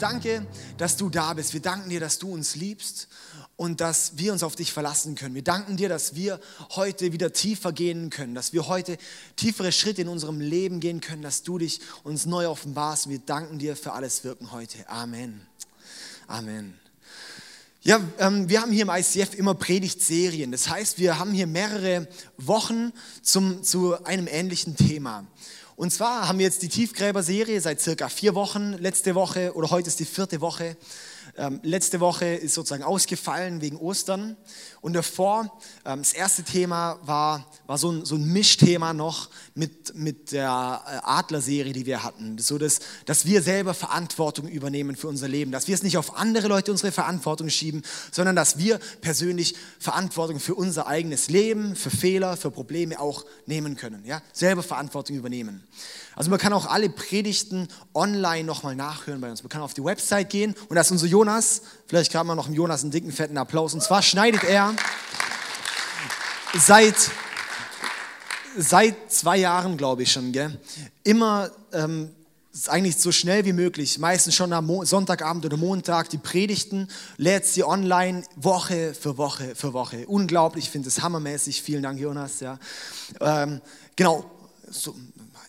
Danke, dass du da bist. Wir danken dir, dass du uns liebst und dass wir uns auf dich verlassen können. Wir danken dir, dass wir heute wieder tiefer gehen können, dass wir heute tiefere Schritte in unserem Leben gehen können, dass du dich uns neu offenbarst. Wir danken dir für alles Wirken heute. Amen. Amen. Ja, ähm, wir haben hier im ICF immer Predigtserien. Das heißt, wir haben hier mehrere Wochen zum, zu einem ähnlichen Thema. Und zwar haben wir jetzt die Tiefgräber-Serie seit circa vier Wochen. Letzte Woche oder heute ist die vierte Woche. Ähm, letzte Woche ist sozusagen ausgefallen wegen Ostern. Und davor, ähm, das erste Thema war, war so, ein, so ein Mischthema noch mit, mit der äh, Adler-Serie, die wir hatten. So, dass, dass wir selber Verantwortung übernehmen für unser Leben. Dass wir es nicht auf andere Leute unsere Verantwortung schieben, sondern dass wir persönlich Verantwortung für unser eigenes Leben, für Fehler, für Probleme auch nehmen können. Ja? Selber Verantwortung übernehmen. Also man kann auch alle Predigten online nochmal nachhören bei uns. Man kann auf die Website gehen und da ist unser Jonas. Vielleicht kann man noch dem Jonas einen dicken, fetten Applaus. Und zwar schneidet er seit, seit zwei Jahren, glaube ich schon, gell, immer ähm, eigentlich so schnell wie möglich, meistens schon am Mo Sonntagabend oder Montag, die Predigten, lädt sie online Woche für Woche für Woche. Unglaublich, ich finde es hammermäßig. Vielen Dank, Jonas. Ja. Ähm, genau, so,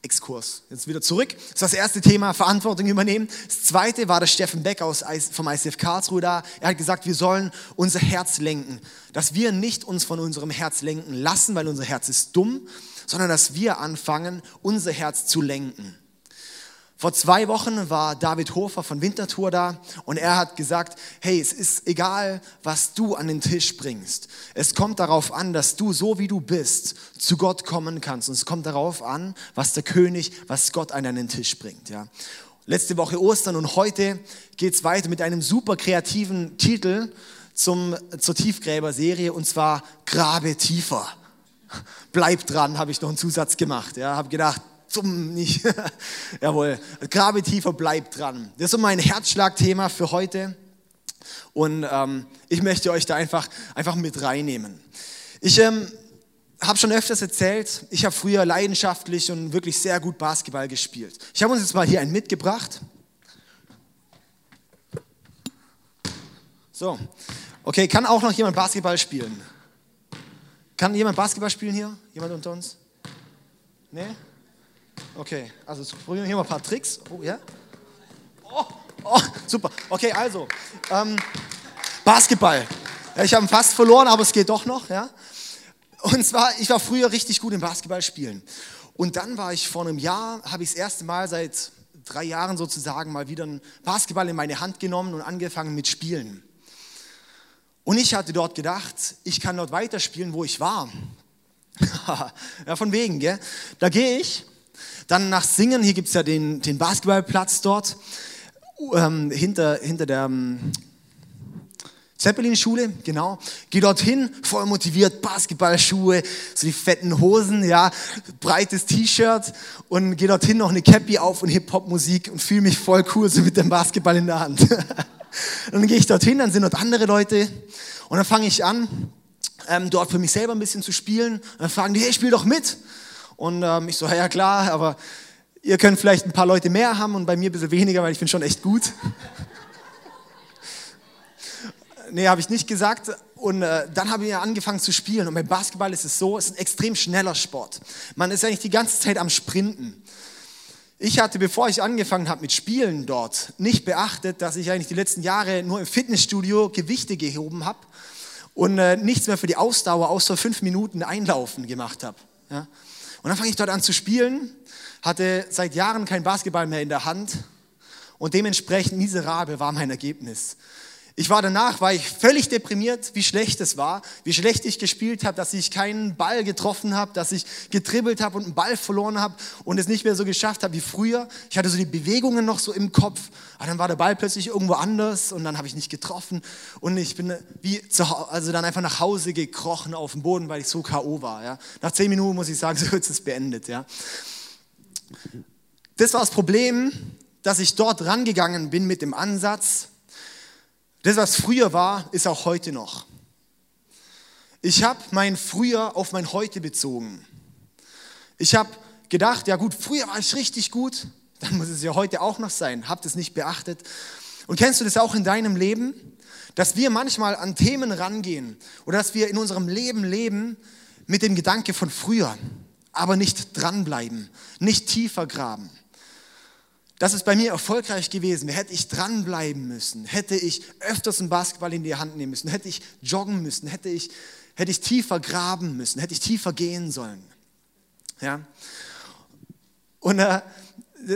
Exkurs. Jetzt wieder zurück. Das ist das erste Thema, Verantwortung übernehmen. Das zweite war der Steffen Beck aus, vom ICF Karlsruhe da. Er hat gesagt, wir sollen unser Herz lenken. Dass wir nicht uns von unserem Herz lenken lassen, weil unser Herz ist dumm, sondern dass wir anfangen, unser Herz zu lenken. Vor zwei Wochen war David Hofer von Winterthur da und er hat gesagt, hey, es ist egal, was du an den Tisch bringst. Es kommt darauf an, dass du so wie du bist zu Gott kommen kannst. Und es kommt darauf an, was der König, was Gott an deinen Tisch bringt. Ja. Letzte Woche Ostern und heute geht es weiter mit einem super kreativen Titel zum, zur Tiefgräber-Serie und zwar Grabe tiefer. Bleib dran, habe ich noch einen Zusatz gemacht. Ja, habe gedacht, zum nicht. Jawohl, grabe tiefer, bleib dran. Das ist so mein Herzschlagthema für heute. Und ähm, ich möchte euch da einfach, einfach mit reinnehmen. Ich ähm, habe schon öfters erzählt, ich habe früher leidenschaftlich und wirklich sehr gut Basketball gespielt. Ich habe uns jetzt mal hier einen mitgebracht. So, okay, kann auch noch jemand Basketball spielen? Kann jemand Basketball spielen hier? Jemand unter uns? Nee? Okay, also probieren wir hier mal ein paar Tricks. Oh, ja? Oh, oh super. Okay, also, ähm, Basketball. Ich habe fast verloren, aber es geht doch noch. Ja? Und zwar, ich war früher richtig gut im Basketball spielen. Und dann war ich vor einem Jahr, habe ich das erste Mal seit drei Jahren sozusagen mal wieder einen Basketball in meine Hand genommen und angefangen mit Spielen. Und ich hatte dort gedacht, ich kann dort weiterspielen, wo ich war. ja, von wegen, gell? Da gehe ich dann nach Singen, hier gibt es ja den, den Basketballplatz dort, ähm, hinter, hinter der ähm, Zeppelin-Schule, genau. Geh dorthin, voll motiviert, Basketballschuhe, so die fetten Hosen, ja, breites T-Shirt und geh dorthin noch eine Cappy auf und Hip-Hop-Musik und fühle mich voll cool so mit dem Basketball in der Hand. dann gehe ich dorthin, dann sind dort andere Leute und dann fange ich an, ähm, dort für mich selber ein bisschen zu spielen. Und dann fragen die, hey, spiel doch mit. Und ähm, ich so, ja klar, aber ihr könnt vielleicht ein paar Leute mehr haben und bei mir ein bisschen weniger, weil ich bin schon echt gut. nee, habe ich nicht gesagt. Und äh, dann habe ich angefangen zu spielen. Und beim Basketball ist es so, es ist ein extrem schneller Sport. Man ist eigentlich die ganze Zeit am Sprinten. Ich hatte, bevor ich angefangen habe mit Spielen dort, nicht beachtet, dass ich eigentlich die letzten Jahre nur im Fitnessstudio Gewichte gehoben habe und äh, nichts mehr für die Ausdauer außer fünf Minuten Einlaufen gemacht habe. Ja? Und dann fange ich dort an zu spielen, hatte seit Jahren kein Basketball mehr in der Hand und dementsprechend miserabel war mein Ergebnis. Ich war danach, war ich völlig deprimiert, wie schlecht es war, wie schlecht ich gespielt habe, dass ich keinen Ball getroffen habe, dass ich getribbelt habe und einen Ball verloren habe und es nicht mehr so geschafft habe wie früher. Ich hatte so die Bewegungen noch so im Kopf, aber dann war der Ball plötzlich irgendwo anders und dann habe ich nicht getroffen und ich bin wie zu, also dann einfach nach Hause gekrochen auf dem Boden, weil ich so K.O. war. Ja. Nach zehn Minuten muss ich sagen, so ist es beendet. Ja. Das war das Problem, dass ich dort rangegangen bin mit dem Ansatz, das, was früher war, ist auch heute noch. Ich habe mein Früher auf mein Heute bezogen. Ich habe gedacht, ja gut, früher war ich richtig gut, dann muss es ja heute auch noch sein. Habt es nicht beachtet? Und kennst du das auch in deinem Leben? Dass wir manchmal an Themen rangehen oder dass wir in unserem Leben leben mit dem Gedanke von früher, aber nicht dranbleiben, nicht tiefer graben. Das ist bei mir erfolgreich gewesen. Hätte ich dranbleiben müssen, hätte ich öfters einen Basketball in die Hand nehmen müssen, hätte ich joggen müssen, hätte ich, hätte ich tiefer graben müssen, hätte ich tiefer gehen sollen. Ja? Und äh,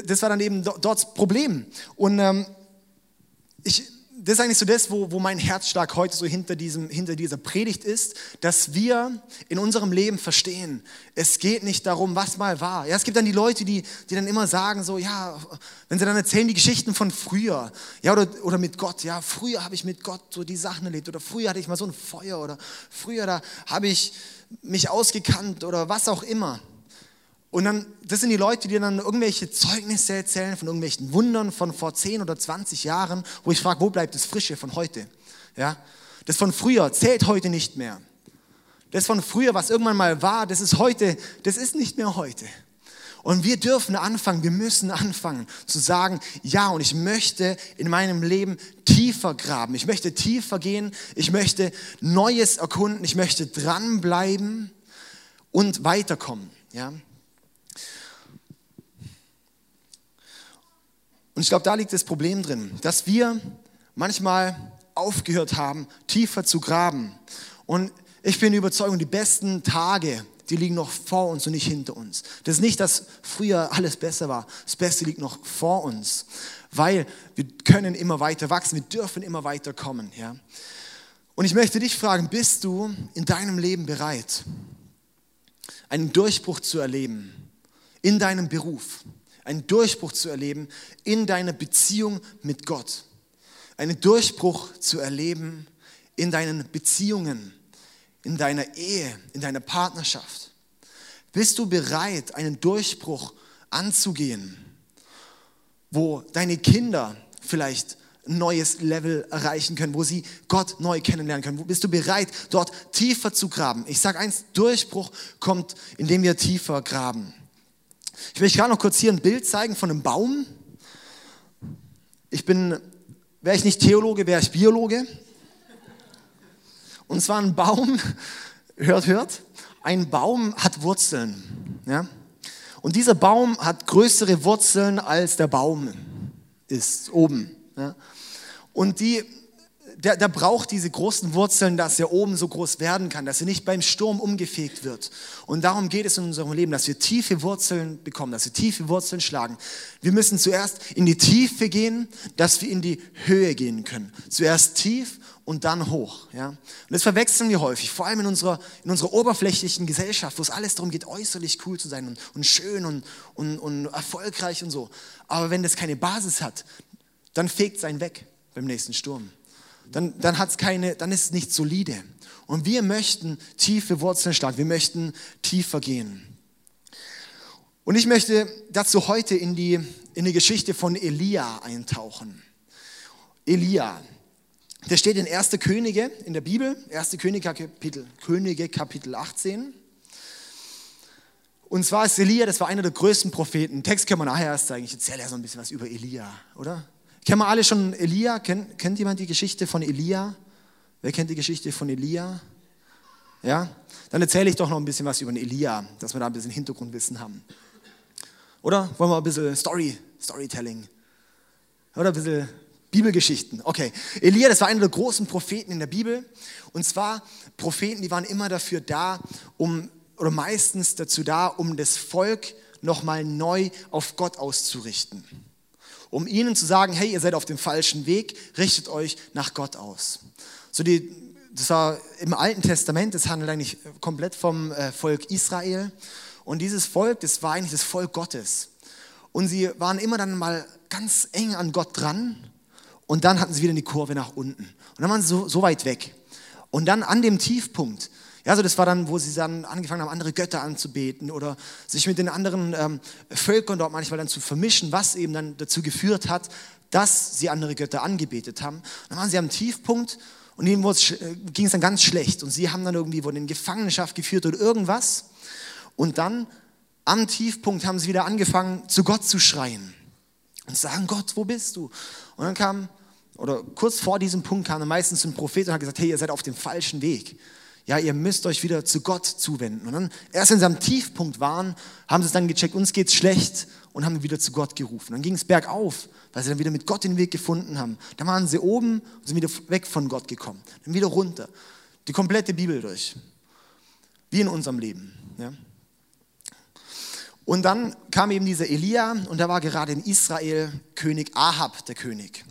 das war dann eben dort das Problem. Und ähm, ich, das ist eigentlich so das, wo, wo mein Herzschlag heute so hinter, diesem, hinter dieser Predigt ist, dass wir in unserem Leben verstehen, es geht nicht darum, was mal war. Ja, es gibt dann die Leute, die, die dann immer sagen, so, ja, wenn sie dann erzählen die Geschichten von früher, ja, oder, oder mit Gott, ja, früher habe ich mit Gott so die Sachen erlebt, oder früher hatte ich mal so ein Feuer, oder früher da habe ich mich ausgekannt, oder was auch immer. Und dann, das sind die Leute, die dann irgendwelche Zeugnisse erzählen von irgendwelchen Wundern von vor 10 oder 20 Jahren, wo ich frage, wo bleibt das Frische von heute? Ja? Das von früher zählt heute nicht mehr. Das von früher, was irgendwann mal war, das ist heute, das ist nicht mehr heute. Und wir dürfen anfangen, wir müssen anfangen zu sagen, ja, und ich möchte in meinem Leben tiefer graben, ich möchte tiefer gehen, ich möchte Neues erkunden, ich möchte dranbleiben und weiterkommen. Ja? Und ich glaube, da liegt das Problem drin, dass wir manchmal aufgehört haben, tiefer zu graben. Und ich bin überzeugt, die besten Tage, die liegen noch vor uns und nicht hinter uns. Das ist nicht, dass früher alles besser war. Das Beste liegt noch vor uns, weil wir können immer weiter wachsen, wir dürfen immer weiter kommen. Ja? Und ich möchte dich fragen, bist du in deinem Leben bereit, einen Durchbruch zu erleben in deinem Beruf? Einen Durchbruch zu erleben in deiner Beziehung mit Gott. Einen Durchbruch zu erleben in deinen Beziehungen, in deiner Ehe, in deiner Partnerschaft. Bist du bereit, einen Durchbruch anzugehen, wo deine Kinder vielleicht ein neues Level erreichen können, wo sie Gott neu kennenlernen können? Bist du bereit, dort tiefer zu graben? Ich sage eins, Durchbruch kommt, indem wir tiefer graben. Ich möchte gerade noch kurz hier ein Bild zeigen von einem Baum. Ich bin, wäre ich nicht Theologe, wäre ich Biologe. Und zwar ein Baum, hört, hört, ein Baum hat Wurzeln. Ja? Und dieser Baum hat größere Wurzeln als der Baum ist oben. Ja? Und die der, der braucht diese großen Wurzeln, dass er oben so groß werden kann, dass er nicht beim Sturm umgefegt wird. Und darum geht es in unserem Leben, dass wir tiefe Wurzeln bekommen, dass wir tiefe Wurzeln schlagen. Wir müssen zuerst in die Tiefe gehen, dass wir in die Höhe gehen können. Zuerst tief und dann hoch. Ja? Und das verwechseln wir häufig, vor allem in unserer, in unserer oberflächlichen Gesellschaft, wo es alles darum geht, äußerlich cool zu sein und, und schön und, und, und erfolgreich und so. Aber wenn das keine Basis hat, dann fegt es einen weg beim nächsten Sturm dann, dann, hat's keine, dann ist es nicht solide. Und wir möchten tiefe Wurzeln schlagen, wir möchten tiefer gehen. Und ich möchte dazu heute in die, in die Geschichte von Elia eintauchen. Elia, der steht in 1. Könige in der Bibel, 1. Könige Kapitel, Könige Kapitel 18. Und zwar ist Elia, das war einer der größten Propheten. Text können wir nachher erst zeigen. Ich erzähle ja so ein bisschen was über Elia, oder? Kennen wir alle schon Elia? Kennt, kennt jemand die Geschichte von Elia? Wer kennt die Geschichte von Elia? Ja? Dann erzähle ich doch noch ein bisschen was über den Elia, dass wir da ein bisschen Hintergrundwissen haben. Oder wollen wir ein bisschen Story, Storytelling? Oder ein bisschen Bibelgeschichten. Okay. Elia, das war einer der großen Propheten in der Bibel. Und zwar Propheten, die waren immer dafür da, um, oder meistens dazu da, um das Volk nochmal neu auf Gott auszurichten um ihnen zu sagen, hey, ihr seid auf dem falschen Weg, richtet euch nach Gott aus. So die, das war im Alten Testament, das handelt eigentlich komplett vom äh, Volk Israel. Und dieses Volk, das war eigentlich das Volk Gottes. Und sie waren immer dann mal ganz eng an Gott dran und dann hatten sie wieder die Kurve nach unten. Und dann waren sie so, so weit weg. Und dann an dem Tiefpunkt, ja, so das war dann, wo sie dann angefangen haben, andere Götter anzubeten oder sich mit den anderen ähm, Völkern dort manchmal dann zu vermischen, was eben dann dazu geführt hat, dass sie andere Götter angebetet haben. Dann waren sie am Tiefpunkt und ihnen äh, ging es dann ganz schlecht und sie haben dann irgendwie wurden in Gefangenschaft geführt oder irgendwas. Und dann am Tiefpunkt haben sie wieder angefangen, zu Gott zu schreien. und sagen, Gott, wo bist du? Und dann kam, oder kurz vor diesem Punkt kam dann meistens ein Prophet und hat gesagt, hey, ihr seid auf dem falschen Weg. Ja, ihr müsst euch wieder zu Gott zuwenden. Und dann, erst sie am Tiefpunkt waren, haben sie es dann gecheckt, uns geht's schlecht und haben wieder zu Gott gerufen. Dann ging es bergauf, weil sie dann wieder mit Gott den Weg gefunden haben. Dann waren sie oben und sind wieder weg von Gott gekommen. Dann wieder runter. Die komplette Bibel durch. Wie in unserem Leben. Ja. Und dann kam eben dieser Elia und da war gerade in Israel König Ahab, der König.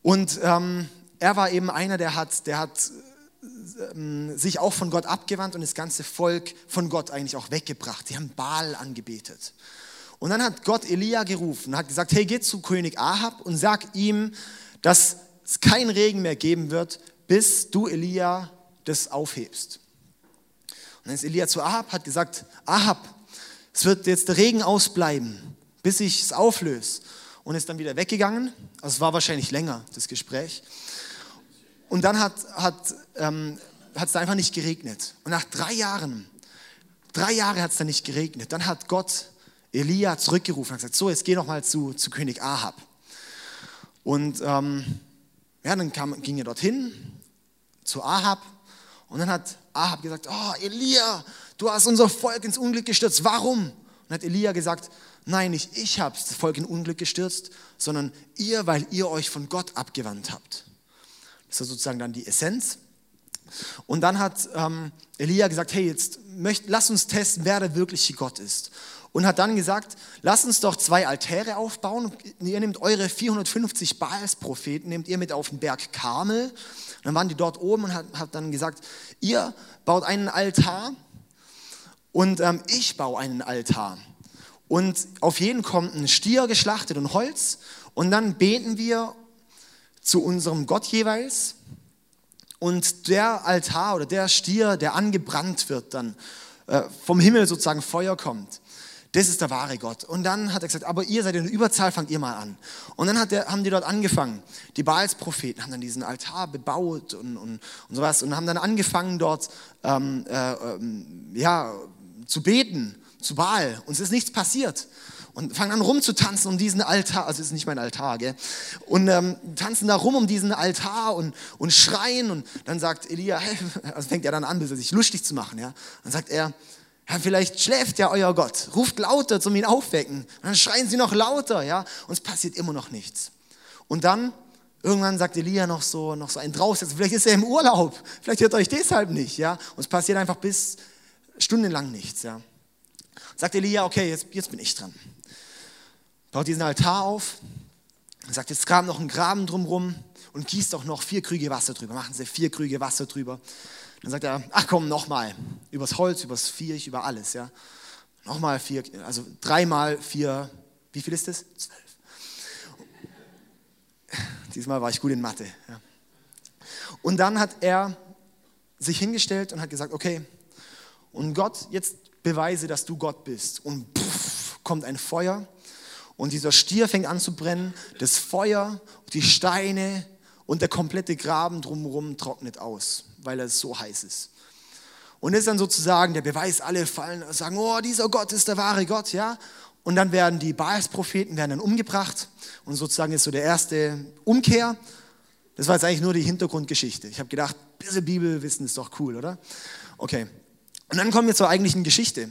Und ähm, er war eben einer, der hat, der hat sich auch von Gott abgewandt und das ganze Volk von Gott eigentlich auch weggebracht. Sie haben Baal angebetet. Und dann hat Gott Elia gerufen und hat gesagt, hey, geh zu König Ahab und sag ihm, dass es keinen Regen mehr geben wird, bis du, Elia, das aufhebst. Und dann ist Elia zu Ahab, hat gesagt, Ahab, es wird jetzt der Regen ausbleiben, bis ich es auflöse. Und ist dann wieder weggegangen. Also es war wahrscheinlich länger, das Gespräch. Und dann hat es hat, ähm, da einfach nicht geregnet. Und nach drei Jahren, drei Jahre hat es dann nicht geregnet. Dann hat Gott Elia zurückgerufen und gesagt, so, jetzt geh noch mal zu, zu König Ahab. Und ähm, ja, dann kam, ging er dorthin zu Ahab und dann hat Ahab gesagt, oh Elia, du hast unser Volk ins Unglück gestürzt, warum? Und hat Elia gesagt, nein, nicht ich habe das Volk in Unglück gestürzt, sondern ihr, weil ihr euch von Gott abgewandt habt. Das ist sozusagen dann die Essenz. Und dann hat ähm, Elia gesagt, hey, jetzt möcht, lass uns testen, wer der wirkliche Gott ist. Und hat dann gesagt, lass uns doch zwei Altäre aufbauen. Ihr nehmt eure 450 Baals-Propheten, nehmt ihr mit auf den Berg Karmel. Und dann waren die dort oben und hat, hat dann gesagt, ihr baut einen Altar und ähm, ich baue einen Altar. Und auf jeden kommt ein Stier geschlachtet und Holz. Und dann beten wir zu unserem Gott jeweils. Und der Altar oder der Stier, der angebrannt wird, dann äh, vom Himmel sozusagen Feuer kommt. Das ist der wahre Gott. Und dann hat er gesagt, aber ihr seid in der Überzahl, fangt ihr mal an. Und dann der, haben die dort angefangen. Die Baals-Propheten haben dann diesen Altar bebaut und, und, und sowas und haben dann angefangen dort ähm, äh, ähm, ja, zu beten, zu Baal. Und es ist nichts passiert und fangen an rumzutanzen um diesen Altar, also es ist nicht mein Altar, gell? Und ähm, tanzen da rum um diesen Altar und, und schreien und dann sagt Elia, hey, also fängt er dann an, sich lustig zu machen, ja? Dann sagt er, ja, vielleicht schläft ja euer Gott, ruft lauter zum ihn aufwecken. Und dann schreien sie noch lauter, ja? Und es passiert immer noch nichts. Und dann Irgendwann sagt Elia noch so, noch so ein draußen, vielleicht ist er im Urlaub, vielleicht hört euch deshalb nicht, ja. Und es passiert einfach bis stundenlang nichts, ja. Sagt Elia, okay, jetzt, jetzt bin ich dran baut diesen Altar auf und sagt, jetzt kam noch ein Graben drumrum und gießt doch noch vier Krüge Wasser drüber. Machen Sie vier Krüge Wasser drüber. Dann sagt er, ach komm, nochmal. Übers Holz, übers Viech, über alles. Ja. Nochmal vier, also dreimal vier, wie viel ist das? Zwölf. Diesmal war ich gut in Mathe. Ja. Und dann hat er sich hingestellt und hat gesagt, okay, und Gott, jetzt beweise, dass du Gott bist. Und puff, kommt ein Feuer und dieser Stier fängt an zu brennen, das Feuer, die Steine und der komplette Graben drumherum trocknet aus, weil es so heiß ist. Und das ist dann sozusagen der Beweis, alle fallen und sagen, oh, dieser Gott ist der wahre Gott, ja. Und dann werden die Baals-Propheten werden dann umgebracht und sozusagen ist so der erste Umkehr. Das war jetzt eigentlich nur die Hintergrundgeschichte. Ich habe gedacht, ein bisschen Bibelwissen ist doch cool, oder? Okay. Und dann kommen wir zur eigentlichen Geschichte.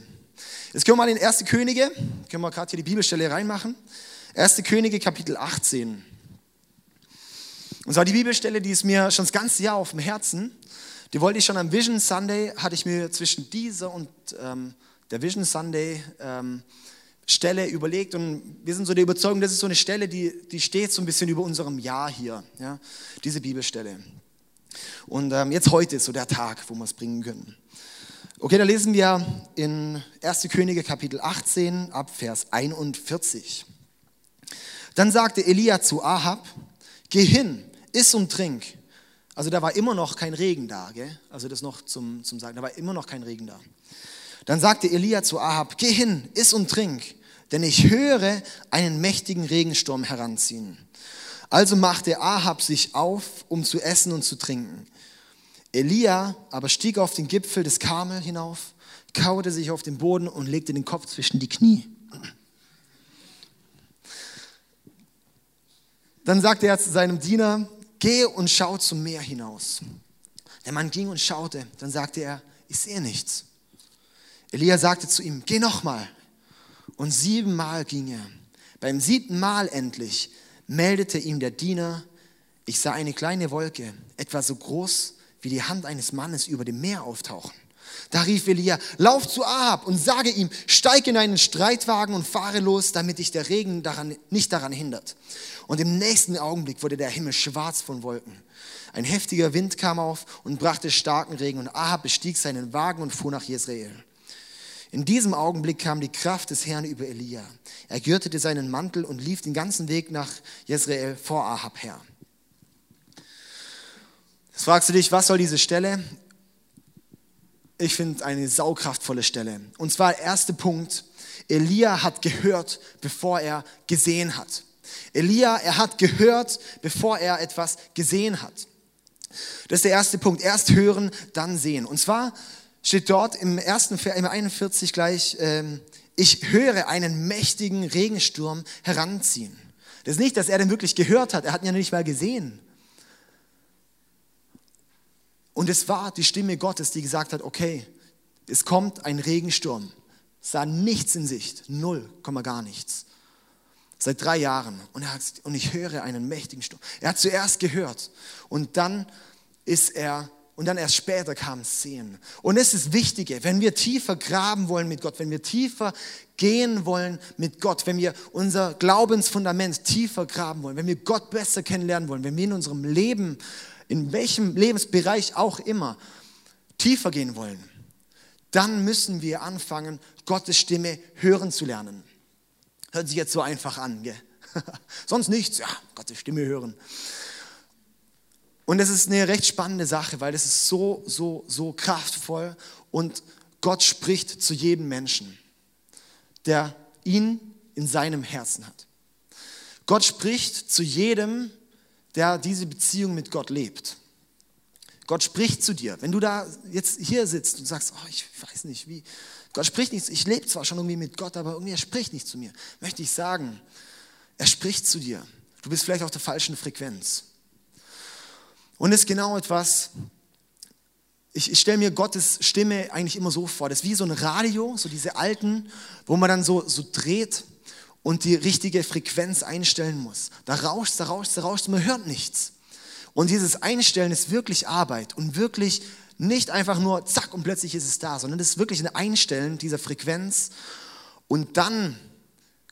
Jetzt können wir mal in 1. Könige, können wir gerade hier die Bibelstelle reinmachen. 1. Könige, Kapitel 18. Und zwar die Bibelstelle, die ist mir schon das ganze Jahr auf dem Herzen. Die wollte ich schon am Vision Sunday, hatte ich mir zwischen dieser und ähm, der Vision Sunday ähm, Stelle überlegt und wir sind so der Überzeugung, das ist so eine Stelle, die, die steht so ein bisschen über unserem Jahr hier, ja, diese Bibelstelle. Und ähm, jetzt heute ist so der Tag, wo wir es bringen können. Okay, da lesen wir in 1. Könige Kapitel 18 ab Vers 41. Dann sagte Elia zu Ahab, geh hin, iss und trink. Also da war immer noch kein Regen da, gell? also das noch zum, zum Sagen, da war immer noch kein Regen da. Dann sagte Elia zu Ahab, geh hin, iss und trink, denn ich höre einen mächtigen Regensturm heranziehen. Also machte Ahab sich auf, um zu essen und zu trinken. Elia aber stieg auf den Gipfel des Karmel hinauf, kauerte sich auf den Boden und legte den Kopf zwischen die Knie. Dann sagte er zu seinem Diener, geh und schau zum Meer hinaus. Der Mann ging und schaute. Dann sagte er, ich sehe nichts. Elia sagte zu ihm, geh nochmal. Und siebenmal ging er. Beim siebten Mal endlich meldete ihm der Diener, ich sah eine kleine Wolke, etwa so groß wie die Hand eines Mannes über dem Meer auftauchen. Da rief Elia, lauf zu Ahab und sage ihm, steig in einen Streitwagen und fahre los, damit dich der Regen daran, nicht daran hindert. Und im nächsten Augenblick wurde der Himmel schwarz von Wolken. Ein heftiger Wind kam auf und brachte starken Regen und Ahab bestieg seinen Wagen und fuhr nach Jezreel. In diesem Augenblick kam die Kraft des Herrn über Elia. Er gürtete seinen Mantel und lief den ganzen Weg nach Jezreel vor Ahab her. Jetzt fragst du dich, was soll diese Stelle? Ich finde eine saukraftvolle Stelle. Und zwar der erste Punkt. Elia hat gehört, bevor er gesehen hat. Elia, er hat gehört, bevor er etwas gesehen hat. Das ist der erste Punkt. Erst hören, dann sehen. Und zwar steht dort im ersten im 41 gleich, ähm, ich höre einen mächtigen Regensturm heranziehen. Das ist nicht, dass er den wirklich gehört hat. Er hat ihn ja nicht mal gesehen. Und es war die Stimme Gottes, die gesagt hat, okay, es kommt ein Regensturm. Sah nichts in Sicht, null, gar nichts. Seit drei Jahren. Und, er hat, und ich höre einen mächtigen Sturm. Er hat zuerst gehört und dann ist er und dann erst später kam es Sehen. Und es ist Wichtige, wenn wir tiefer graben wollen mit Gott, wenn wir tiefer gehen wollen mit Gott, wenn wir unser Glaubensfundament tiefer graben wollen, wenn wir Gott besser kennenlernen wollen, wenn wir in unserem Leben in welchem Lebensbereich auch immer, tiefer gehen wollen, dann müssen wir anfangen, Gottes Stimme hören zu lernen. Hört sich jetzt so einfach an, gell? Sonst nichts, ja, Gottes Stimme hören. Und es ist eine recht spannende Sache, weil es ist so, so, so kraftvoll und Gott spricht zu jedem Menschen, der ihn in seinem Herzen hat. Gott spricht zu jedem, der diese Beziehung mit Gott lebt. Gott spricht zu dir. Wenn du da jetzt hier sitzt und sagst, oh, ich weiß nicht, wie, Gott spricht nicht, ich lebe zwar schon irgendwie mit Gott, aber irgendwie er spricht nicht zu mir, möchte ich sagen, er spricht zu dir. Du bist vielleicht auf der falschen Frequenz. Und es ist genau etwas, ich, ich stelle mir Gottes Stimme eigentlich immer so vor, das ist wie so ein Radio, so diese alten, wo man dann so, so dreht und die richtige Frequenz einstellen muss. Da rauscht, da rauscht, da rauscht, man hört nichts. Und dieses Einstellen ist wirklich Arbeit und wirklich nicht einfach nur zack und plötzlich ist es da, sondern das ist wirklich ein Einstellen dieser Frequenz und dann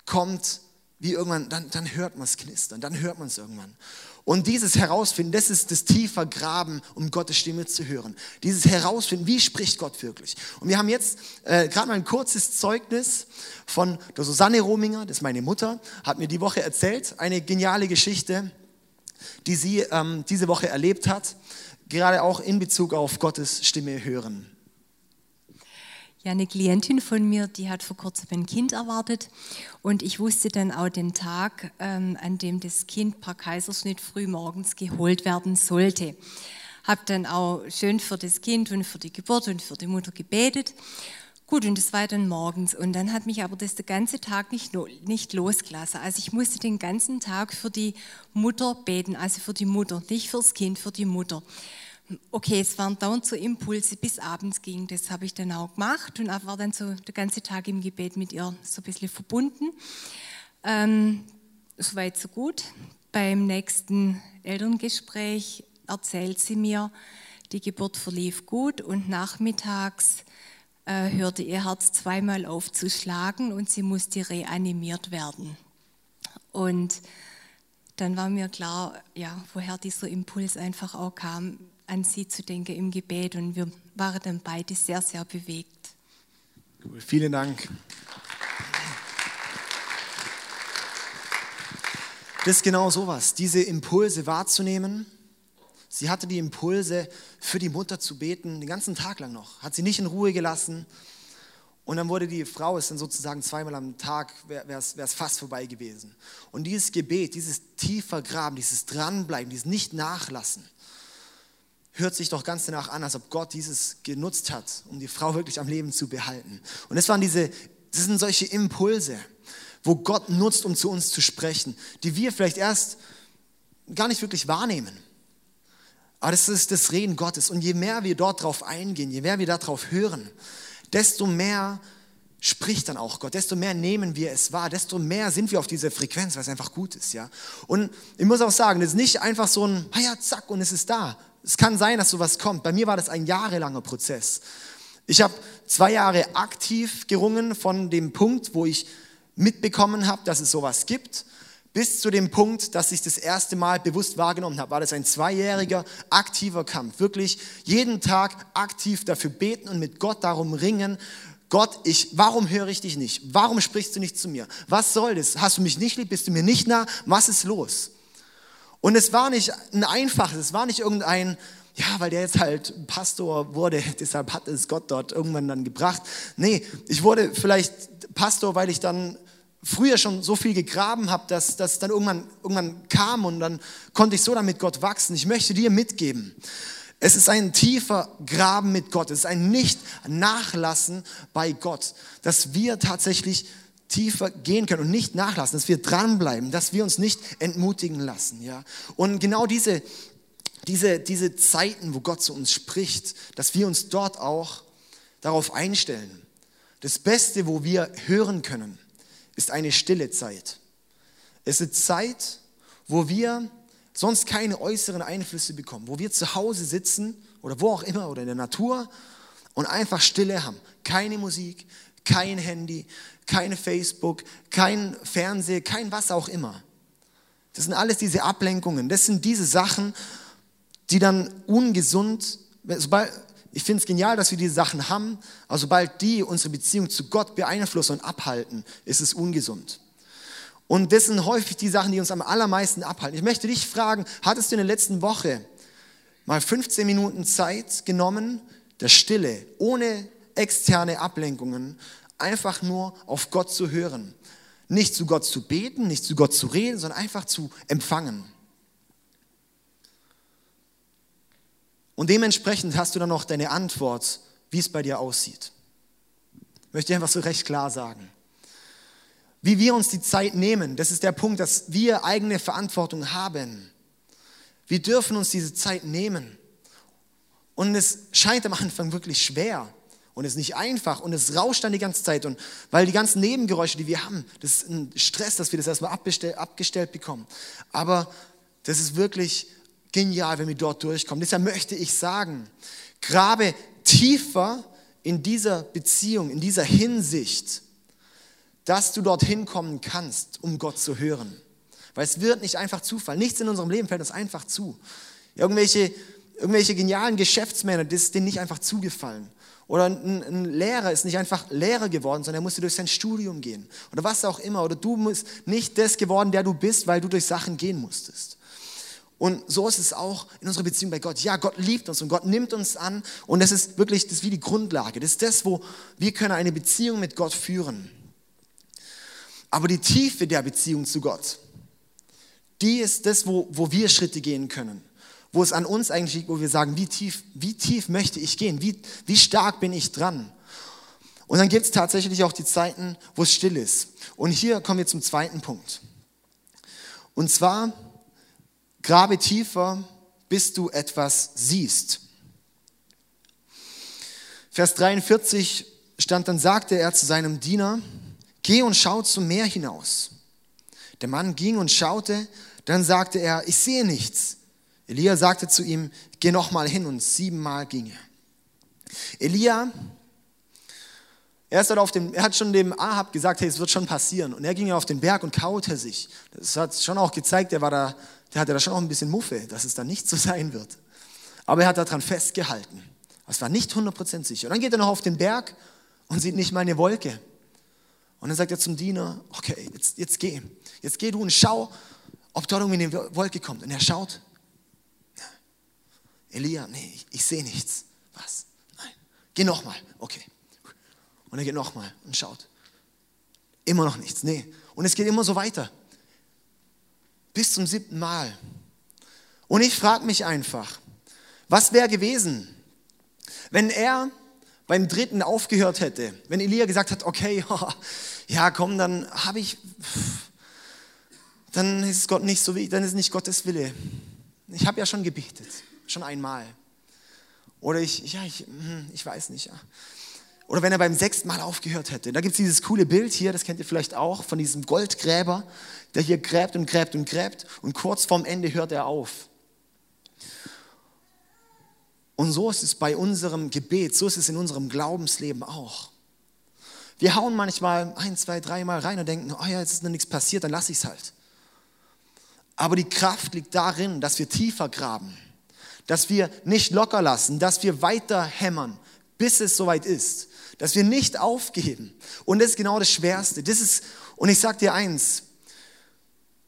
kommt wie irgendwann, dann, dann hört man es knistern, dann hört man es irgendwann. Und dieses Herausfinden, das ist das tiefer Graben, um Gottes Stimme zu hören. Dieses Herausfinden, wie spricht Gott wirklich. Und wir haben jetzt äh, gerade mal ein kurzes Zeugnis von der Susanne Rominger, das ist meine Mutter, hat mir die Woche erzählt, eine geniale Geschichte, die sie ähm, diese Woche erlebt hat, gerade auch in Bezug auf Gottes Stimme hören. Ja, eine Klientin von mir, die hat vor kurzem ein Kind erwartet und ich wusste dann auch den Tag, ähm, an dem das Kind per Kaiserschnitt früh morgens geholt werden sollte. Hab dann auch schön für das Kind und für die Geburt und für die Mutter gebetet. Gut, und das war dann morgens. Und dann hat mich aber das den ganzen Tag nicht, nicht losgelassen. Also ich musste den ganzen Tag für die Mutter beten, also für die Mutter, nicht fürs Kind, für die Mutter okay, es waren dauernd so Impulse, bis abends ging. Das habe ich dann auch gemacht und war dann so den ganzen Tag im Gebet mit ihr so ein bisschen verbunden. Ähm, Soweit, so gut. Beim nächsten Elterngespräch erzählt sie mir, die Geburt verlief gut und nachmittags äh, hörte ihr Herz zweimal auf zu schlagen und sie musste reanimiert werden. Und dann war mir klar, ja, woher dieser Impuls einfach auch kam an sie zu denken im Gebet und wir waren dann beide sehr, sehr bewegt. Cool, vielen Dank. Das ist genau sowas, diese Impulse wahrzunehmen. Sie hatte die Impulse, für die Mutter zu beten, den ganzen Tag lang noch. Hat sie nicht in Ruhe gelassen. Und dann wurde die Frau, ist dann sozusagen zweimal am Tag, wäre es fast vorbei gewesen. Und dieses Gebet, dieses tiefer Graben, dieses Dranbleiben, dieses Nicht-Nachlassen, hört sich doch ganz danach an, als ob Gott dieses genutzt hat, um die Frau wirklich am Leben zu behalten. Und es waren diese, das sind solche Impulse, wo Gott nutzt, um zu uns zu sprechen, die wir vielleicht erst gar nicht wirklich wahrnehmen. Aber das ist das Reden Gottes. Und je mehr wir dort drauf eingehen, je mehr wir darauf hören, desto mehr spricht dann auch Gott, desto mehr nehmen wir es wahr, desto mehr sind wir auf dieser Frequenz, weil es einfach gut ist, ja. Und ich muss auch sagen, das ist nicht einfach so ein, ja, zack, und es ist da. Es kann sein, dass sowas kommt. Bei mir war das ein jahrelanger Prozess. Ich habe zwei Jahre aktiv gerungen von dem Punkt, wo ich mitbekommen habe, dass es sowas gibt, bis zu dem Punkt, dass ich das erste Mal bewusst wahrgenommen habe, war das ein zweijähriger aktiver Kampf. Wirklich jeden Tag aktiv dafür beten und mit Gott darum ringen, Gott, ich, warum höre ich dich nicht? Warum sprichst du nicht zu mir? Was soll das? Hast du mich nicht lieb? Bist du mir nicht nah? Was ist los? Und es war nicht ein einfaches, es war nicht irgendein, ja, weil der jetzt halt Pastor wurde, deshalb hat es Gott dort irgendwann dann gebracht. Nee, ich wurde vielleicht Pastor, weil ich dann früher schon so viel gegraben habe, dass das dann irgendwann, irgendwann kam und dann konnte ich so dann mit Gott wachsen. Ich möchte dir mitgeben, es ist ein tiefer Graben mit Gott. Es ist ein Nicht-Nachlassen bei Gott, dass wir tatsächlich tiefer gehen können und nicht nachlassen, dass wir dranbleiben, dass wir uns nicht entmutigen lassen. Ja? Und genau diese, diese, diese Zeiten, wo Gott zu uns spricht, dass wir uns dort auch darauf einstellen. Das Beste, wo wir hören können, ist eine stille Zeit. Es ist Zeit, wo wir sonst keine äußeren Einflüsse bekommen, wo wir zu Hause sitzen oder wo auch immer oder in der Natur und einfach Stille haben. Keine Musik, kein Handy, kein Facebook, kein Fernseher, kein was auch immer. Das sind alles diese Ablenkungen. Das sind diese Sachen, die dann ungesund, sobald, ich finde es genial, dass wir diese Sachen haben, aber sobald die unsere Beziehung zu Gott beeinflussen und abhalten, ist es ungesund. Und das sind häufig die Sachen, die uns am allermeisten abhalten. Ich möchte dich fragen, hattest du in der letzten Woche mal 15 Minuten Zeit genommen, der Stille, ohne externe Ablenkungen, einfach nur auf Gott zu hören? Nicht zu Gott zu beten, nicht zu Gott zu reden, sondern einfach zu empfangen. Und dementsprechend hast du dann noch deine Antwort, wie es bei dir aussieht. Möchte ich einfach so recht klar sagen. Wie wir uns die Zeit nehmen, das ist der Punkt, dass wir eigene Verantwortung haben. Wir dürfen uns diese Zeit nehmen. Und es scheint am Anfang wirklich schwer und es ist nicht einfach und es rauscht dann die ganze Zeit. Und weil die ganzen Nebengeräusche, die wir haben, das ist ein Stress, dass wir das erstmal abgestellt bekommen. Aber das ist wirklich genial, wenn wir dort durchkommen. Deshalb möchte ich sagen, grabe tiefer in dieser Beziehung, in dieser Hinsicht dass du dorthin kommen kannst, um Gott zu hören. Weil es wird nicht einfach zufallen. Nichts in unserem Leben fällt uns einfach zu. Irgendwelche, irgendwelche genialen Geschäftsmänner, das ist denen nicht einfach zugefallen. Oder ein, ein, Lehrer ist nicht einfach Lehrer geworden, sondern er musste durch sein Studium gehen. Oder was auch immer. Oder du bist nicht das geworden, der du bist, weil du durch Sachen gehen musstest. Und so ist es auch in unserer Beziehung bei Gott. Ja, Gott liebt uns und Gott nimmt uns an. Und das ist wirklich, das ist wie die Grundlage. Das ist das, wo wir können eine Beziehung mit Gott führen. Aber die Tiefe der Beziehung zu Gott, die ist das, wo, wo wir Schritte gehen können. Wo es an uns eigentlich liegt, wo wir sagen, wie tief, wie tief möchte ich gehen? Wie, wie stark bin ich dran? Und dann gibt es tatsächlich auch die Zeiten, wo es still ist. Und hier kommen wir zum zweiten Punkt. Und zwar, grabe tiefer, bis du etwas siehst. Vers 43 stand, dann sagte er zu seinem Diener, Geh und schau zum Meer hinaus. Der Mann ging und schaute, dann sagte er, ich sehe nichts. Elia sagte zu ihm, geh nochmal hin und siebenmal ging er. Elia, er, ist auf dem, er hat schon dem Ahab gesagt, hey, es wird schon passieren. Und er ging auf den Berg und kaute sich. Das hat schon auch gezeigt, der, war da, der hatte da schon auch ein bisschen Muffe, dass es da nicht so sein wird. Aber er hat daran festgehalten. Es war nicht 100% sicher. Und dann geht er noch auf den Berg und sieht nicht mal eine Wolke. Und dann sagt er zum Diener, okay, jetzt, jetzt geh. Jetzt geh du und schau, ob dort irgendwie eine Wolke kommt. Und er schaut. Elia, nee, ich, ich sehe nichts. Was? Nein. Geh nochmal. Okay. Und er geht nochmal und schaut. Immer noch nichts. Nee. Und es geht immer so weiter. Bis zum siebten Mal. Und ich frage mich einfach, was wäre gewesen, wenn er beim dritten aufgehört hätte, wenn Elia gesagt hat, okay, ja komm, dann habe ich, dann ist Gott nicht so wie, dann ist nicht Gottes Wille. Ich habe ja schon gebetet, schon einmal. Oder ich, ja, ich, hm, ich weiß nicht. Oder wenn er beim sechsten Mal aufgehört hätte. Da gibt es dieses coole Bild hier, das kennt ihr vielleicht auch, von diesem Goldgräber, der hier gräbt und gräbt und gräbt und kurz vorm Ende hört er auf. Und so ist es bei unserem Gebet, so ist es in unserem Glaubensleben auch. Wir hauen manchmal ein, zwei, dreimal rein und denken, oh ja, jetzt ist noch nichts passiert, dann lasse ich es halt. Aber die Kraft liegt darin, dass wir tiefer graben, dass wir nicht locker lassen, dass wir weiter hämmern, bis es soweit ist, dass wir nicht aufgeben. Und das ist genau das Schwerste. Das ist, und ich sage dir eins,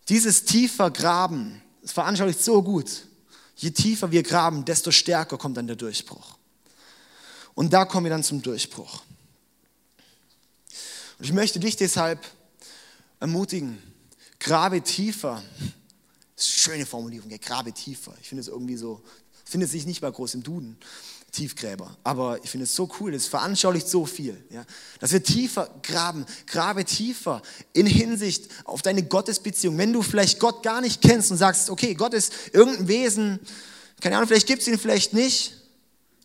dieses tiefer Graben, das veranschaulicht so gut. Je tiefer wir graben, desto stärker kommt dann der Durchbruch. Und da kommen wir dann zum Durchbruch. Und ich möchte dich deshalb ermutigen, grabe tiefer. Das schöne Formulierung, ja, grabe tiefer. Ich finde es irgendwie so, findet sich nicht mal groß im Duden, Tiefgräber. Aber ich finde es so cool, es veranschaulicht so viel. Ja? Dass wir tiefer graben, grabe tiefer in Hinsicht auf deine Gottesbeziehung. Wenn du vielleicht Gott gar nicht kennst und sagst, okay, Gott ist irgendein Wesen, keine Ahnung, vielleicht gibt es ihn vielleicht nicht,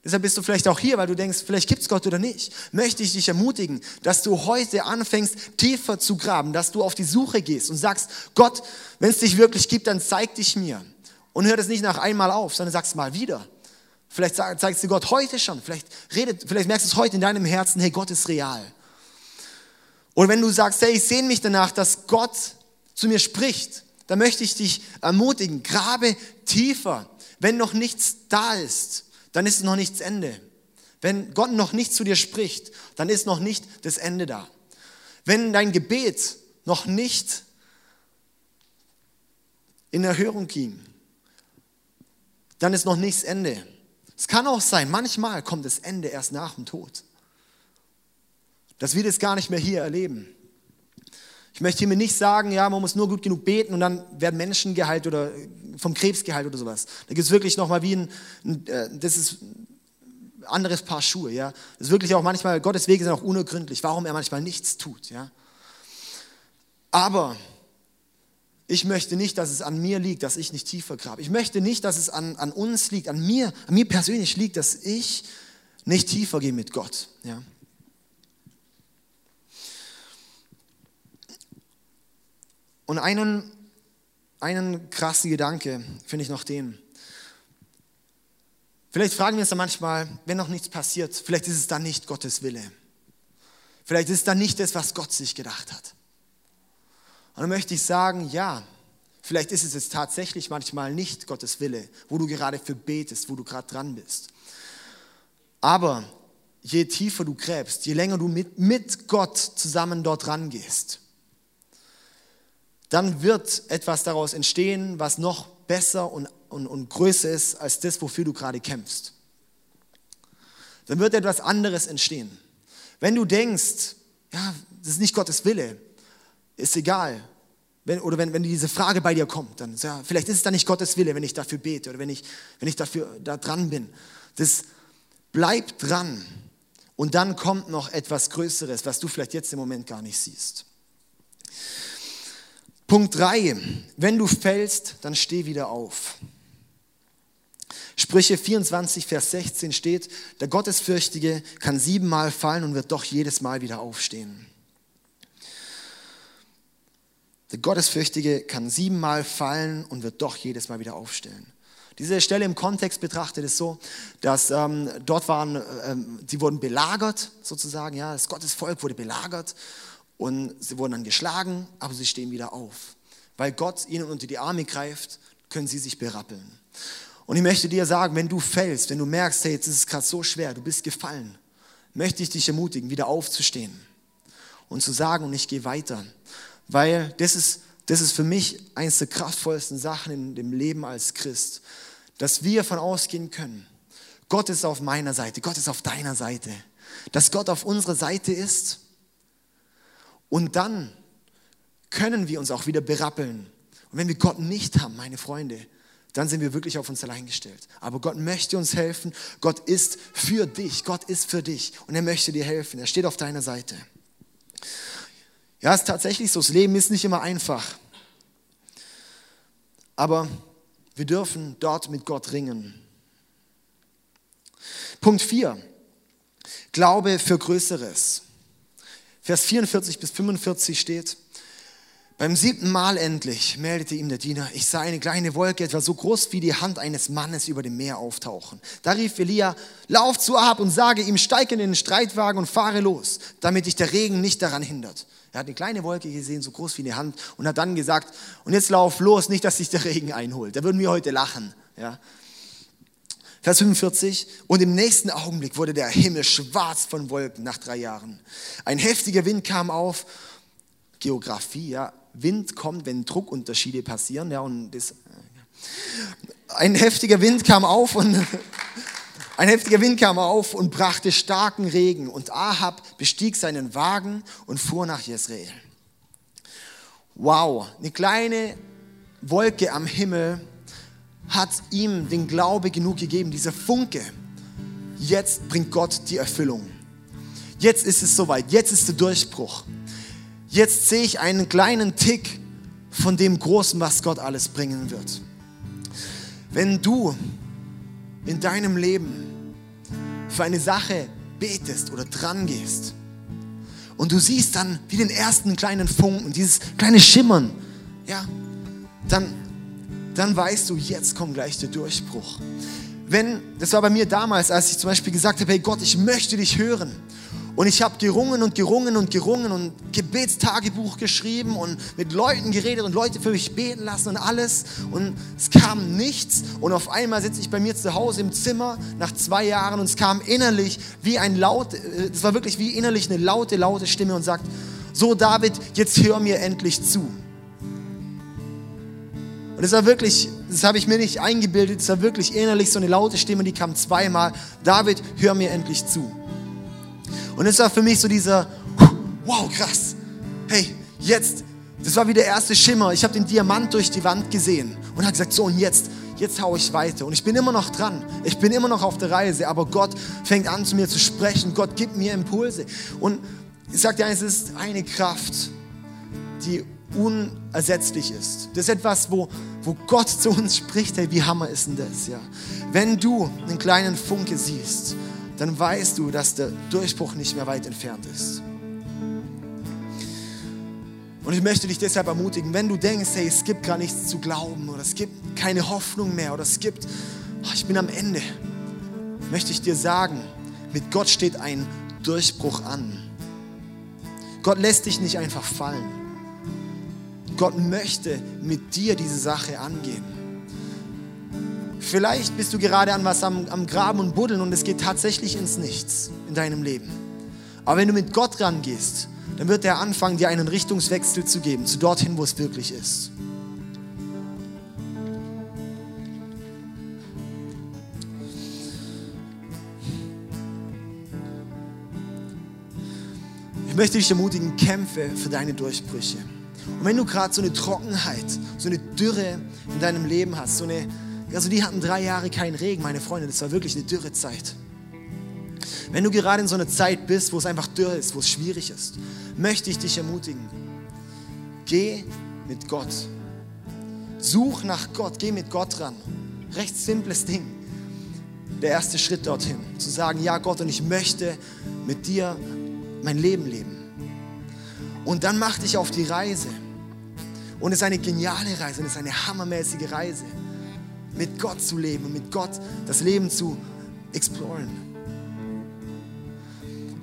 Deshalb bist du vielleicht auch hier, weil du denkst, vielleicht gibt es Gott oder nicht. Möchte ich dich ermutigen, dass du heute anfängst, tiefer zu graben, dass du auf die Suche gehst und sagst, Gott, wenn es dich wirklich gibt, dann zeig dich mir. Und hör das nicht nach einmal auf, sondern sagst mal wieder. Vielleicht zeigst du Gott heute schon. Vielleicht, redet, vielleicht merkst du es heute in deinem Herzen, hey, Gott ist real. Oder wenn du sagst, hey, ich sehne mich danach, dass Gott zu mir spricht, dann möchte ich dich ermutigen, grabe tiefer, wenn noch nichts da ist dann ist noch nichts Ende. Wenn Gott noch nicht zu dir spricht, dann ist noch nicht das Ende da. Wenn dein Gebet noch nicht in Erhörung ging, dann ist noch nichts Ende. Es kann auch sein, manchmal kommt das Ende erst nach dem Tod. Dass wir das gar nicht mehr hier erleben. Ich möchte hiermit nicht sagen, ja, man muss nur gut genug beten und dann werden Menschen geheilt oder vom Krebs geheilt oder sowas. Da gibt es wirklich nochmal wie ein, ein, äh, das ist ein anderes Paar Schuhe, ja. Das ist wirklich auch manchmal, Gottes Wege sind auch unergründlich, warum er manchmal nichts tut, ja. Aber ich möchte nicht, dass es an mir liegt, dass ich nicht tiefer grabe. Ich möchte nicht, dass es an, an uns liegt, an mir, an mir persönlich liegt, dass ich nicht tiefer gehe mit Gott, ja. Und einen, einen krassen Gedanke finde ich noch den. Vielleicht fragen wir uns dann manchmal, wenn noch nichts passiert, vielleicht ist es dann nicht Gottes Wille. Vielleicht ist es dann nicht das, was Gott sich gedacht hat. Und dann möchte ich sagen, ja, vielleicht ist es jetzt tatsächlich manchmal nicht Gottes Wille, wo du gerade für betest, wo du gerade dran bist. Aber je tiefer du gräbst, je länger du mit, mit Gott zusammen dort rangehst, dann wird etwas daraus entstehen, was noch besser und, und, und größer ist als das, wofür du gerade kämpfst. Dann wird etwas anderes entstehen. Wenn du denkst, ja, das ist nicht Gottes Wille, ist egal. Wenn, oder wenn, wenn diese Frage bei dir kommt, dann ja, vielleicht ist es dann nicht Gottes Wille, wenn ich dafür bete oder wenn ich, wenn ich dafür da dran bin. Das bleib dran. Und dann kommt noch etwas Größeres, was du vielleicht jetzt im Moment gar nicht siehst. Punkt 3. Wenn du fällst, dann steh wieder auf. Sprüche 24, Vers 16 steht, der Gottesfürchtige kann siebenmal fallen und wird doch jedes Mal wieder aufstehen. Der Gottesfürchtige kann siebenmal fallen und wird doch jedes Mal wieder aufstehen. Diese Stelle im Kontext betrachtet ist so, dass ähm, dort waren, ähm, sie wurden belagert sozusagen, ja, das Gottesvolk wurde belagert und sie wurden dann geschlagen, aber sie stehen wieder auf. Weil Gott ihnen unter die Arme greift, können sie sich berappeln. Und ich möchte dir sagen, wenn du fällst, wenn du merkst, hey, jetzt ist es gerade so schwer, du bist gefallen, möchte ich dich ermutigen, wieder aufzustehen und zu sagen, und ich gehe weiter. Weil das ist, das ist für mich eines der kraftvollsten Sachen in dem Leben als Christ, dass wir von ausgehen können, Gott ist auf meiner Seite, Gott ist auf deiner Seite, dass Gott auf unserer Seite ist und dann können wir uns auch wieder berappeln. Und wenn wir Gott nicht haben, meine Freunde, dann sind wir wirklich auf uns allein gestellt. Aber Gott möchte uns helfen. Gott ist für dich. Gott ist für dich. Und er möchte dir helfen. Er steht auf deiner Seite. Ja, es ist tatsächlich so. Das Leben ist nicht immer einfach. Aber wir dürfen dort mit Gott ringen. Punkt 4. Glaube für Größeres. Vers 44 bis 45 steht, beim siebten Mal endlich meldete ihm der Diener, ich sah eine kleine Wolke, etwa so groß wie die Hand eines Mannes über dem Meer auftauchen. Da rief Elia, lauf zu Ahab und sage ihm, steig in den Streitwagen und fahre los, damit dich der Regen nicht daran hindert. Er hat eine kleine Wolke gesehen, so groß wie eine Hand, und hat dann gesagt, und jetzt lauf los, nicht, dass sich der Regen einholt. Da würden wir heute lachen. Ja. Vers 45, und im nächsten Augenblick wurde der Himmel schwarz von Wolken nach drei Jahren. Ein heftiger Wind kam auf, Geografie, ja, Wind kommt, wenn Druckunterschiede passieren. Ja, und das, ein heftiger Wind kam auf und ein heftiger Wind kam auf und brachte starken Regen. Und Ahab bestieg seinen Wagen und fuhr nach Jezreel. Wow, eine kleine Wolke am Himmel hat ihm den Glaube genug gegeben, dieser Funke. Jetzt bringt Gott die Erfüllung. Jetzt ist es soweit, jetzt ist der Durchbruch. Jetzt sehe ich einen kleinen Tick von dem Großen, was Gott alles bringen wird. Wenn du in deinem Leben für eine Sache betest oder dran gehst und du siehst dann wie den ersten kleinen Funken, dieses kleine Schimmern, ja, dann, dann weißt du, jetzt kommt gleich der Durchbruch. Wenn, das war bei mir damals, als ich zum Beispiel gesagt habe, hey Gott, ich möchte dich hören und ich habe gerungen und gerungen und gerungen und Gebetstagebuch geschrieben und mit Leuten geredet und Leute für mich beten lassen und alles. Und es kam nichts. Und auf einmal sitze ich bei mir zu Hause im Zimmer nach zwei Jahren und es kam innerlich wie ein laut, äh, es war wirklich wie innerlich eine laute, laute Stimme und sagt, so David, jetzt hör mir endlich zu. Und es war wirklich, das habe ich mir nicht eingebildet, es war wirklich innerlich so eine laute Stimme, die kam zweimal. David, hör mir endlich zu. Und es war für mich so dieser, wow, krass. Hey, jetzt, das war wie der erste Schimmer. Ich habe den Diamant durch die Wand gesehen und habe gesagt, so und jetzt, jetzt haue ich weiter. Und ich bin immer noch dran. Ich bin immer noch auf der Reise. Aber Gott fängt an zu mir zu sprechen. Gott gibt mir Impulse. Und ich sage dir eines, es ist eine Kraft, die unersetzlich ist. Das ist etwas, wo, wo Gott zu uns spricht. Hey, wie hammer ist denn das? Ja? Wenn du einen kleinen Funke siehst, dann weißt du, dass der Durchbruch nicht mehr weit entfernt ist. Und ich möchte dich deshalb ermutigen, wenn du denkst, hey, es gibt gar nichts zu glauben oder es gibt keine Hoffnung mehr oder es gibt, oh, ich bin am Ende, möchte ich dir sagen, mit Gott steht ein Durchbruch an. Gott lässt dich nicht einfach fallen. Gott möchte mit dir diese Sache angehen. Vielleicht bist du gerade an was am, am Graben und Buddeln und es geht tatsächlich ins Nichts in deinem Leben. Aber wenn du mit Gott rangehst, dann wird er anfangen, dir einen Richtungswechsel zu geben, zu dorthin, wo es wirklich ist. Ich möchte dich ermutigen, kämpfe für deine Durchbrüche. Und wenn du gerade so eine Trockenheit, so eine Dürre in deinem Leben hast, so eine also die hatten drei Jahre keinen Regen, meine Freunde. Das war wirklich eine dürre Zeit. Wenn du gerade in so einer Zeit bist, wo es einfach dürr ist, wo es schwierig ist, möchte ich dich ermutigen. Geh mit Gott. Such nach Gott, geh mit Gott ran. Recht simples Ding. Der erste Schritt dorthin, zu sagen, ja Gott, und ich möchte mit dir mein Leben leben. Und dann mach dich auf die Reise. Und es ist eine geniale Reise, und es ist eine hammermäßige Reise mit Gott zu leben und mit Gott das Leben zu exploren.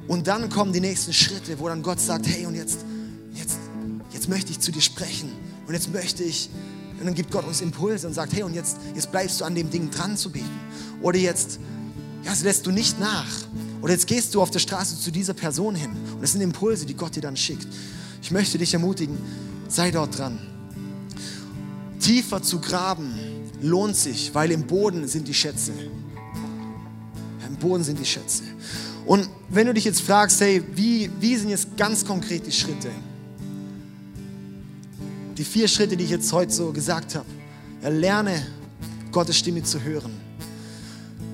Und dann kommen die nächsten Schritte, wo dann Gott sagt, hey, und jetzt, jetzt, jetzt möchte ich zu dir sprechen. Und jetzt möchte ich, und dann gibt Gott uns Impulse und sagt, hey, und jetzt, jetzt bleibst du an dem Ding dran zu beten. Oder jetzt, ja, das lässt du nicht nach. Oder jetzt gehst du auf der Straße zu dieser Person hin. Und das sind Impulse, die Gott dir dann schickt. Ich möchte dich ermutigen, sei dort dran. Tiefer zu graben, lohnt sich, weil im Boden sind die Schätze. Im Boden sind die Schätze. Und wenn du dich jetzt fragst, hey, wie, wie sind jetzt ganz konkret die Schritte? Die vier Schritte, die ich jetzt heute so gesagt habe. Ja, lerne Gottes Stimme zu hören.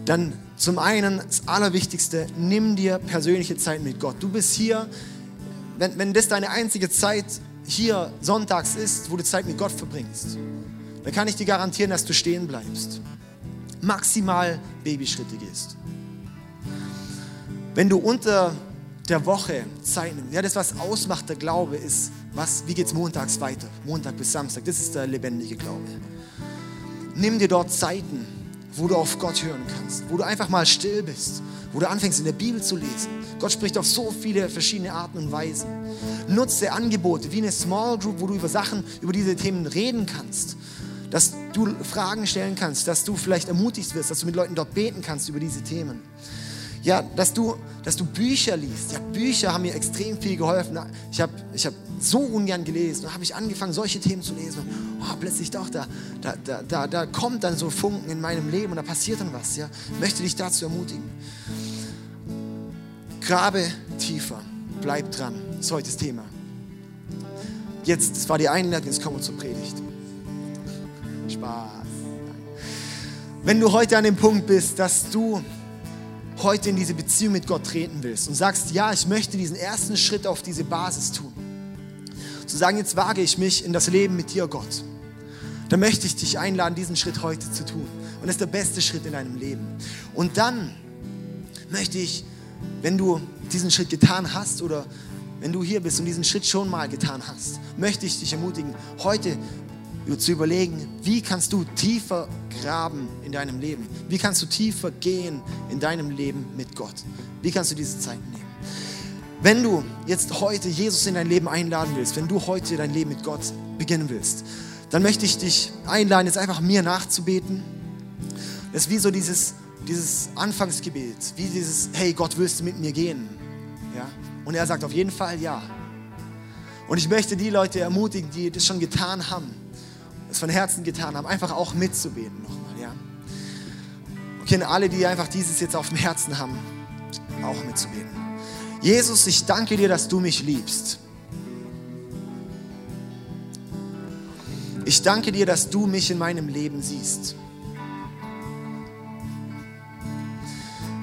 Dann zum einen das Allerwichtigste, nimm dir persönliche Zeit mit Gott. Du bist hier, wenn, wenn das deine einzige Zeit hier sonntags ist, wo du Zeit mit Gott verbringst, dann kann ich dir garantieren, dass du stehen bleibst. Maximal Babyschritte gehst. Wenn du unter der Woche Zeit nimmst, ja, das, was ausmacht, der Glaube, ist, was, wie geht es montags weiter? Montag bis Samstag, das ist der lebendige Glaube. Nimm dir dort Zeiten, wo du auf Gott hören kannst, wo du einfach mal still bist, wo du anfängst in der Bibel zu lesen. Gott spricht auf so viele verschiedene Arten und Weisen. Nutze Angebote wie eine Small Group, wo du über Sachen, über diese Themen reden kannst. Dass du Fragen stellen kannst, dass du vielleicht ermutigt wirst, dass du mit Leuten dort beten kannst über diese Themen. Ja, dass du, dass du Bücher liest. Ja, Bücher haben mir extrem viel geholfen. Ich habe ich hab so ungern gelesen. Da habe ich angefangen, solche Themen zu lesen. Und, oh, plötzlich doch, da, da, da, da, kommt dann so Funken in meinem Leben und da passiert dann was. Ja? Möchte dich dazu ermutigen. Grabe tiefer. Bleib dran. Das ist heute das Thema. Jetzt, das war die Einladung, jetzt kommen wir zur Predigt. Spaß. Wenn du heute an dem Punkt bist, dass du heute in diese Beziehung mit Gott treten willst und sagst, ja, ich möchte diesen ersten Schritt auf diese Basis tun, zu sagen, jetzt wage ich mich in das Leben mit dir, Gott, dann möchte ich dich einladen, diesen Schritt heute zu tun. Und das ist der beste Schritt in deinem Leben. Und dann möchte ich, wenn du diesen Schritt getan hast oder wenn du hier bist und diesen Schritt schon mal getan hast, möchte ich dich ermutigen, heute zu überlegen, wie kannst du tiefer graben in deinem Leben? Wie kannst du tiefer gehen in deinem Leben mit Gott? Wie kannst du diese Zeit nehmen? Wenn du jetzt heute Jesus in dein Leben einladen willst, wenn du heute dein Leben mit Gott beginnen willst, dann möchte ich dich einladen, jetzt einfach mir nachzubeten. Das ist wie so dieses, dieses Anfangsgebet, wie dieses, hey Gott, willst du mit mir gehen? Ja? Und er sagt auf jeden Fall ja. Und ich möchte die Leute ermutigen, die das schon getan haben, es von Herzen getan haben, einfach auch mitzubeten nochmal, ja. Okay, alle, die einfach dieses jetzt auf dem Herzen haben, auch mitzubeten. Jesus, ich danke dir, dass du mich liebst. Ich danke dir, dass du mich in meinem Leben siehst.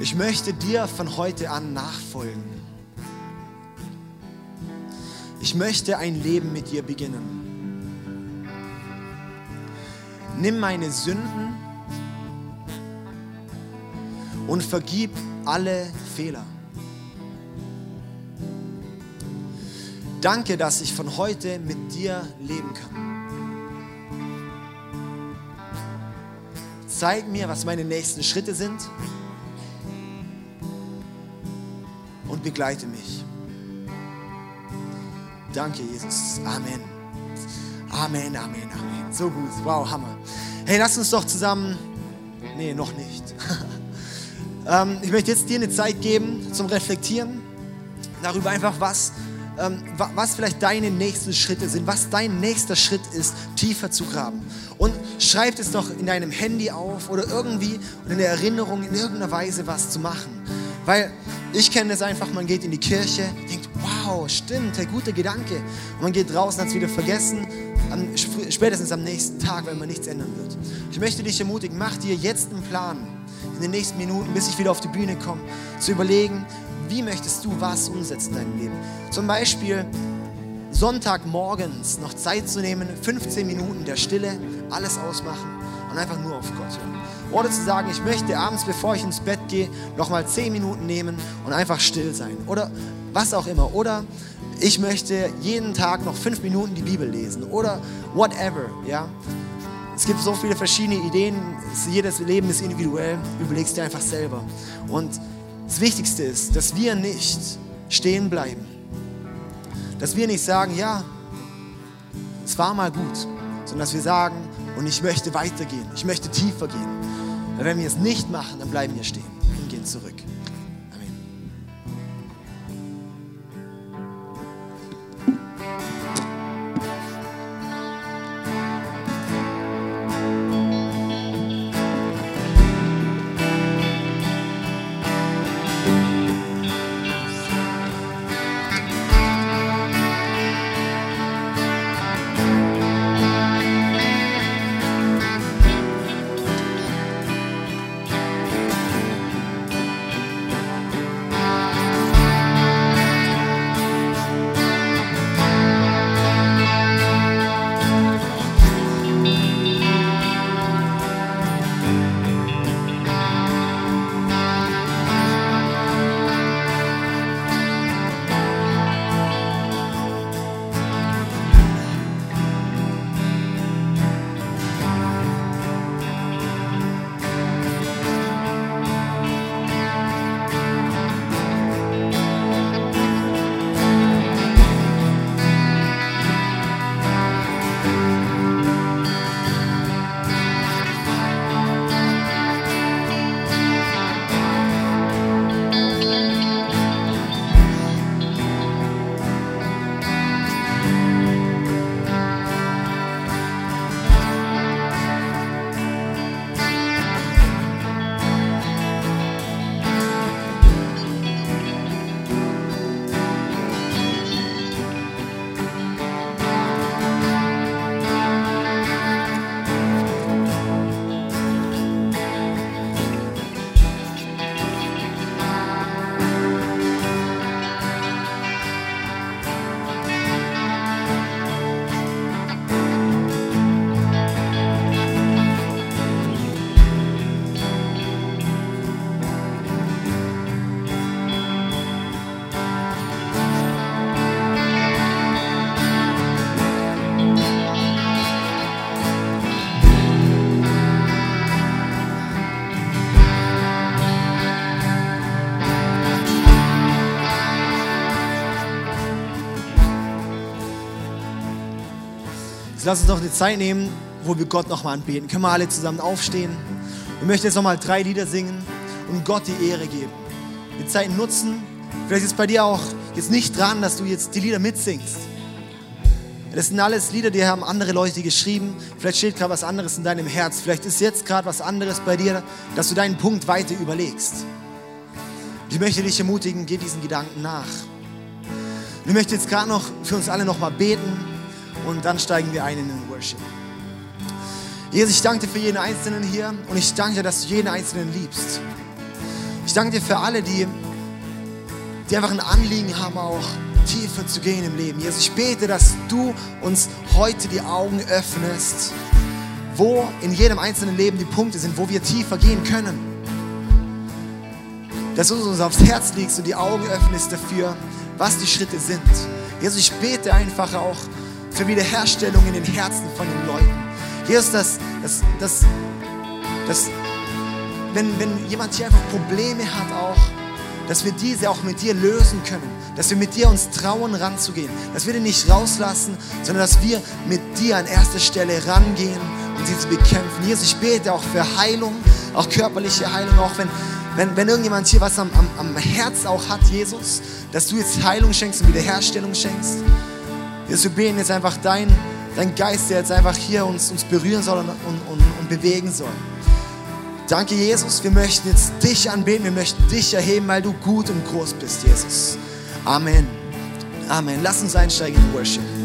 Ich möchte dir von heute an nachfolgen. Ich möchte ein Leben mit dir beginnen. Nimm meine Sünden und vergib alle Fehler. Danke, dass ich von heute mit dir leben kann. Zeig mir, was meine nächsten Schritte sind begleite mich. Danke, Jesus. Amen. Amen, Amen, Amen. So gut. Wow, Hammer. Hey, lass uns doch zusammen. Nee, noch nicht. ähm, ich möchte jetzt dir eine Zeit geben zum Reflektieren darüber einfach, was, ähm, was vielleicht deine nächsten Schritte sind, was dein nächster Schritt ist, tiefer zu graben. Und schreib es doch in deinem Handy auf oder irgendwie in der Erinnerung in irgendeiner Weise was zu machen. Weil ich kenne es einfach, man geht in die Kirche, denkt, wow, stimmt, hey, guter Gedanke. Und man geht draußen, hat es wieder vergessen am, spätestens am nächsten Tag, wenn man nichts ändern wird. Ich möchte dich ermutigen, mach dir jetzt einen Plan, in den nächsten Minuten, bis ich wieder auf die Bühne komme, zu überlegen, wie möchtest du was umsetzen in deinem Leben. Zum Beispiel Sonntagmorgens noch Zeit zu nehmen, 15 Minuten der Stille, alles ausmachen und einfach nur auf Gott hören. Oder zu sagen, ich möchte abends, bevor ich ins Bett gehe, nochmal 10 Minuten nehmen und einfach still sein. Oder was auch immer. Oder ich möchte jeden Tag noch fünf Minuten die Bibel lesen oder whatever, ja. Es gibt so viele verschiedene Ideen, jedes Leben ist individuell, überlegst dir einfach selber. Und das Wichtigste ist, dass wir nicht stehen bleiben. Dass wir nicht sagen, ja, es war mal gut, sondern dass wir sagen, und ich möchte weitergehen, ich möchte tiefer gehen. Weil wenn wir es nicht machen, dann bleiben wir stehen und gehen zurück. Lass uns noch eine Zeit nehmen, wo wir Gott nochmal anbeten. Können wir alle zusammen aufstehen? Wir möchten jetzt nochmal drei Lieder singen und Gott die Ehre geben. Die Zeit nutzen. Vielleicht ist bei dir auch jetzt nicht dran, dass du jetzt die Lieder mitsingst. Das sind alles Lieder, die haben andere Leute geschrieben. Vielleicht steht gerade was anderes in deinem Herz. Vielleicht ist jetzt gerade was anderes bei dir, dass du deinen Punkt weiter überlegst. Ich möchte dich ermutigen, geh diesen Gedanken nach. Ich möchte jetzt gerade noch für uns alle nochmal beten und dann steigen wir ein in den Worship. Jesus, ich danke dir für jeden Einzelnen hier und ich danke dir, dass du jeden Einzelnen liebst. Ich danke dir für alle, die, die einfach ein Anliegen haben, auch tiefer zu gehen im Leben. Jesus, ich bete, dass du uns heute die Augen öffnest, wo in jedem einzelnen Leben die Punkte sind, wo wir tiefer gehen können. Dass du uns aufs Herz legst und die Augen öffnest dafür, was die Schritte sind. Jesus, ich bete einfach auch für Wiederherstellung in den Herzen von den Leuten. Jesus, dass, dass, dass, dass wenn, wenn jemand hier einfach Probleme hat auch, dass wir diese auch mit dir lösen können, dass wir mit dir uns trauen, ranzugehen, dass wir den nicht rauslassen, sondern dass wir mit dir an erster Stelle rangehen und sie zu bekämpfen. Jesus, ich bete auch für Heilung, auch körperliche Heilung, auch wenn, wenn, wenn irgendjemand hier was am, am, am Herz auch hat, Jesus, dass du jetzt Heilung schenkst und Wiederherstellung schenkst. Jesus, wir beten jetzt einfach dein, dein Geist, der jetzt einfach hier uns, uns berühren soll und, und, und bewegen soll. Danke, Jesus. Wir möchten jetzt dich anbeten, wir möchten dich erheben, weil du gut und groß bist, Jesus. Amen. Amen. Lass uns einsteigen in Worship.